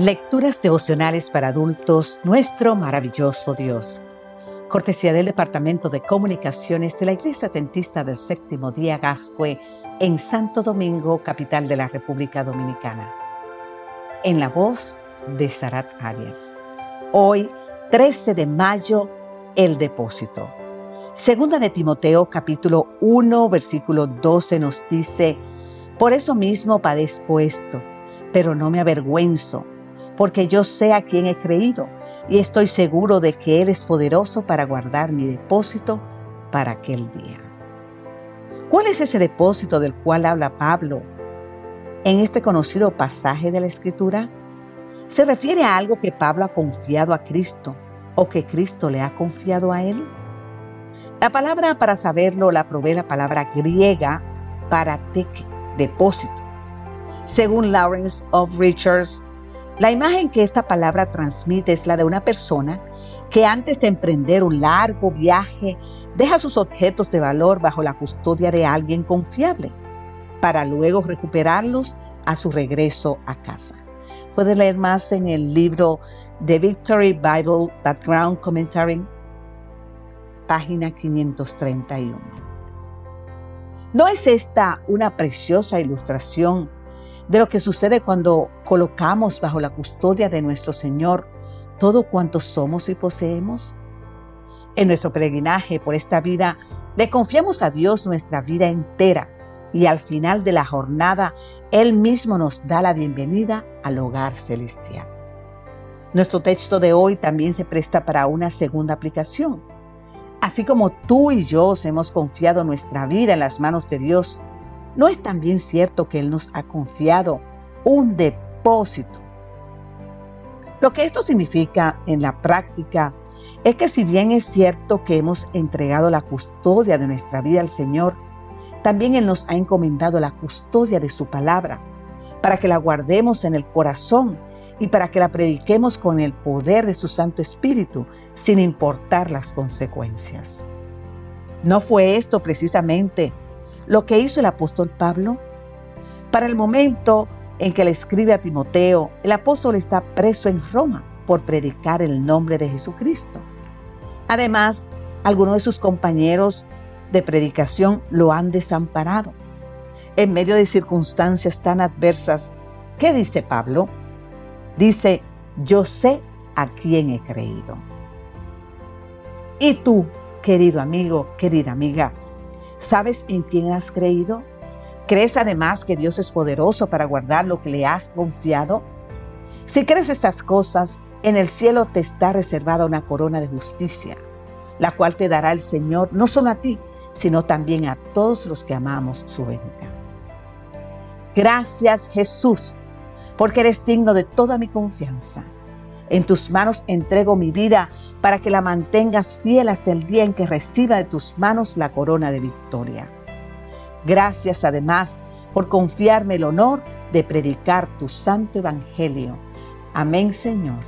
Lecturas devocionales para adultos, nuestro maravilloso Dios. Cortesía del Departamento de Comunicaciones de la Iglesia Adventista del Séptimo Día Gascue en Santo Domingo, capital de la República Dominicana. En la voz de Sarat Arias. Hoy, 13 de mayo, el depósito. Segunda de Timoteo capítulo 1 versículo 12 nos dice, Por eso mismo padezco esto, pero no me avergüenzo porque yo sé a quién he creído y estoy seguro de que Él es poderoso para guardar mi depósito para aquel día. ¿Cuál es ese depósito del cual habla Pablo en este conocido pasaje de la Escritura? ¿Se refiere a algo que Pablo ha confiado a Cristo o que Cristo le ha confiado a él? La palabra para saberlo la provee la palabra griega parateque, depósito. Según Lawrence of Richards, la imagen que esta palabra transmite es la de una persona que antes de emprender un largo viaje deja sus objetos de valor bajo la custodia de alguien confiable para luego recuperarlos a su regreso a casa. Puede leer más en el libro The Victory Bible Background Commentary, página 531. ¿No es esta una preciosa ilustración de lo que sucede cuando colocamos bajo la custodia de nuestro Señor todo cuanto somos y poseemos? En nuestro peregrinaje por esta vida, le confiamos a Dios nuestra vida entera y al final de la jornada, Él mismo nos da la bienvenida al hogar celestial. Nuestro texto de hoy también se presta para una segunda aplicación. Así como tú y yo hemos confiado nuestra vida en las manos de Dios, ¿No es también cierto que Él nos ha confiado un depósito? Lo que esto significa en la práctica es que si bien es cierto que hemos entregado la custodia de nuestra vida al Señor, también Él nos ha encomendado la custodia de su palabra, para que la guardemos en el corazón y para que la prediquemos con el poder de su Santo Espíritu, sin importar las consecuencias. ¿No fue esto precisamente lo que hizo el apóstol Pablo? Para el momento en que le escribe a Timoteo, el apóstol está preso en Roma por predicar el nombre de Jesucristo. Además, algunos de sus compañeros de predicación lo han desamparado. En medio de circunstancias tan adversas, ¿qué dice Pablo? Dice, yo sé a quién he creído. Y tú, querido amigo, querida amiga, ¿Sabes en quién has creído? ¿Crees además que Dios es poderoso para guardar lo que le has confiado? Si crees estas cosas, en el cielo te está reservada una corona de justicia, la cual te dará el Señor no solo a ti, sino también a todos los que amamos su venida. Gracias Jesús, porque eres digno de toda mi confianza. En tus manos entrego mi vida para que la mantengas fiel hasta el día en que reciba de tus manos la corona de victoria. Gracias además por confiarme el honor de predicar tu santo evangelio. Amén, Señor.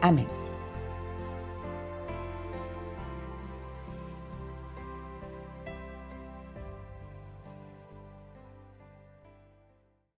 Amén.